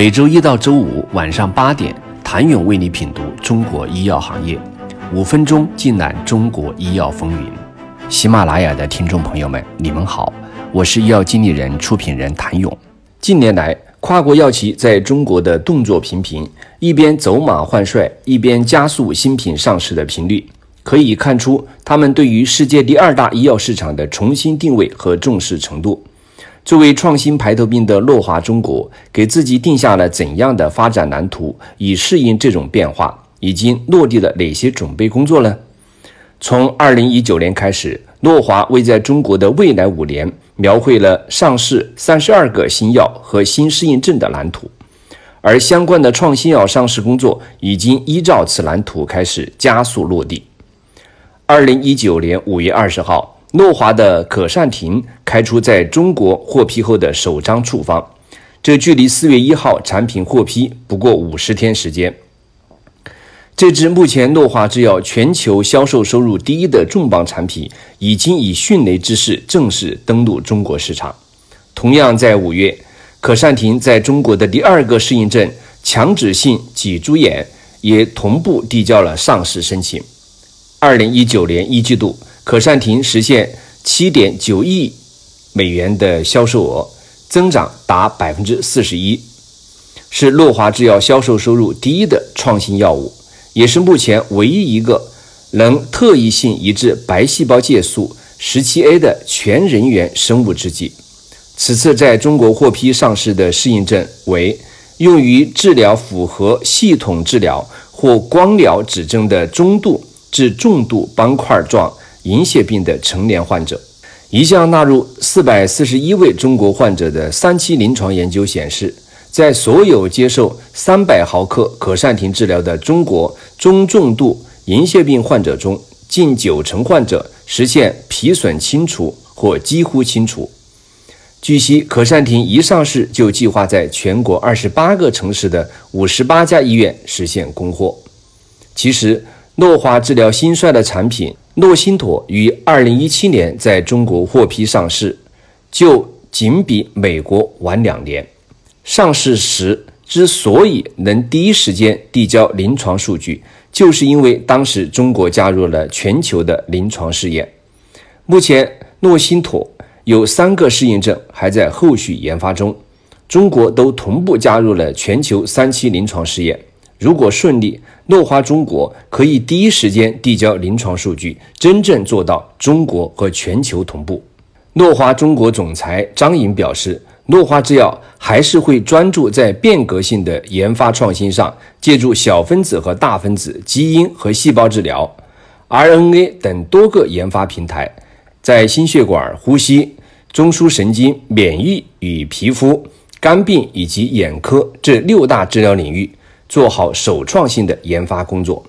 每周一到周五晚上八点，谭勇为你品读中国医药行业，五分钟尽览中国医药风云。喜马拉雅的听众朋友们，你们好，我是医药经理人、出品人谭勇。近年来，跨国药企在中国的动作频频，一边走马换帅，一边加速新品上市的频率，可以看出他们对于世界第二大医药市场的重新定位和重视程度。作为创新排头兵的诺华中国，给自己定下了怎样的发展蓝图，以适应这种变化？已经落地了哪些准备工作呢？从二零一九年开始，诺华为在中国的未来五年描绘了上市三十二个新药和新适应症的蓝图，而相关的创新药上市工作已经依照此蓝图开始加速落地。二零一九年五月二十号。诺华的可善婷开出在中国获批后的首张处方，这距离四月一号产品获批不过五十天时间。这支目前诺华制药全球销售收入第一的重磅产品，已经以迅雷之势正式登陆中国市场。同样在五月，可善婷在中国的第二个适应症强直性脊柱炎也同步递交了上市申请。二零一九年一季度。可善婷实现七点九亿美元的销售额，增长达百分之四十一，是诺华制药销售收入第一的创新药物，也是目前唯一一个能特异性抑制白细胞介素十七 A 的全人源生物制剂。此次在中国获批上市的适应症为用于治疗符合系统治疗或光疗指征的中度至重度斑块状。银屑病的成年患者，一项纳入四百四十一位中国患者的三期临床研究显示，在所有接受三百毫克可善停治疗的中国中重度银屑病患者中，近九成患者实现皮损清除或几乎清除。据悉，可善停一上市就计划在全国二十八个城市的五十八家医院实现供货。其实，诺华治疗心衰的产品。诺欣妥于二零一七年在中国获批上市，就仅比美国晚两年。上市时之所以能第一时间递交临床数据，就是因为当时中国加入了全球的临床试验。目前，诺欣妥有三个适应症还在后续研发中，中国都同步加入了全球三期临床试验。如果顺利，诺华中国可以第一时间递交临床数据，真正做到中国和全球同步。诺华中国总裁张颖表示，诺华制药还是会专注在变革性的研发创新上，借助小分子和大分子、基因和细胞治疗、RNA 等多个研发平台，在心血管、呼吸、中枢神经、免疫与皮肤、肝病以及眼科这六大治疗领域。做好首创性的研发工作。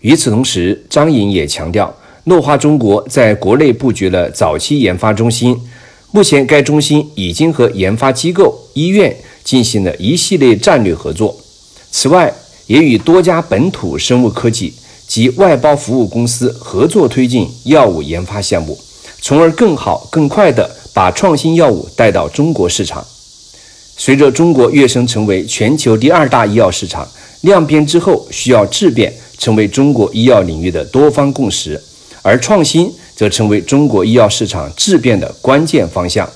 与此同时，张颖也强调，诺华中国在国内布局了早期研发中心，目前该中心已经和研发机构、医院进行了一系列战略合作。此外，也与多家本土生物科技及外包服务公司合作推进药物研发项目，从而更好、更快地把创新药物带到中国市场。随着中国跃升成为全球第二大医药市场，量变之后需要质变成为中国医药领域的多方共识，而创新则成为中国医药市场质变的关键方向。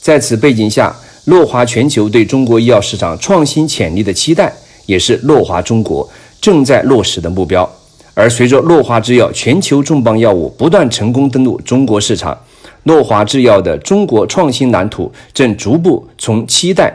在此背景下，诺华全球对中国医药市场创新潜力的期待，也是诺华中国正在落实的目标。而随着诺华制药全球重磅药物不断成功登陆中国市场，诺华制药的中国创新蓝图正逐步从期待。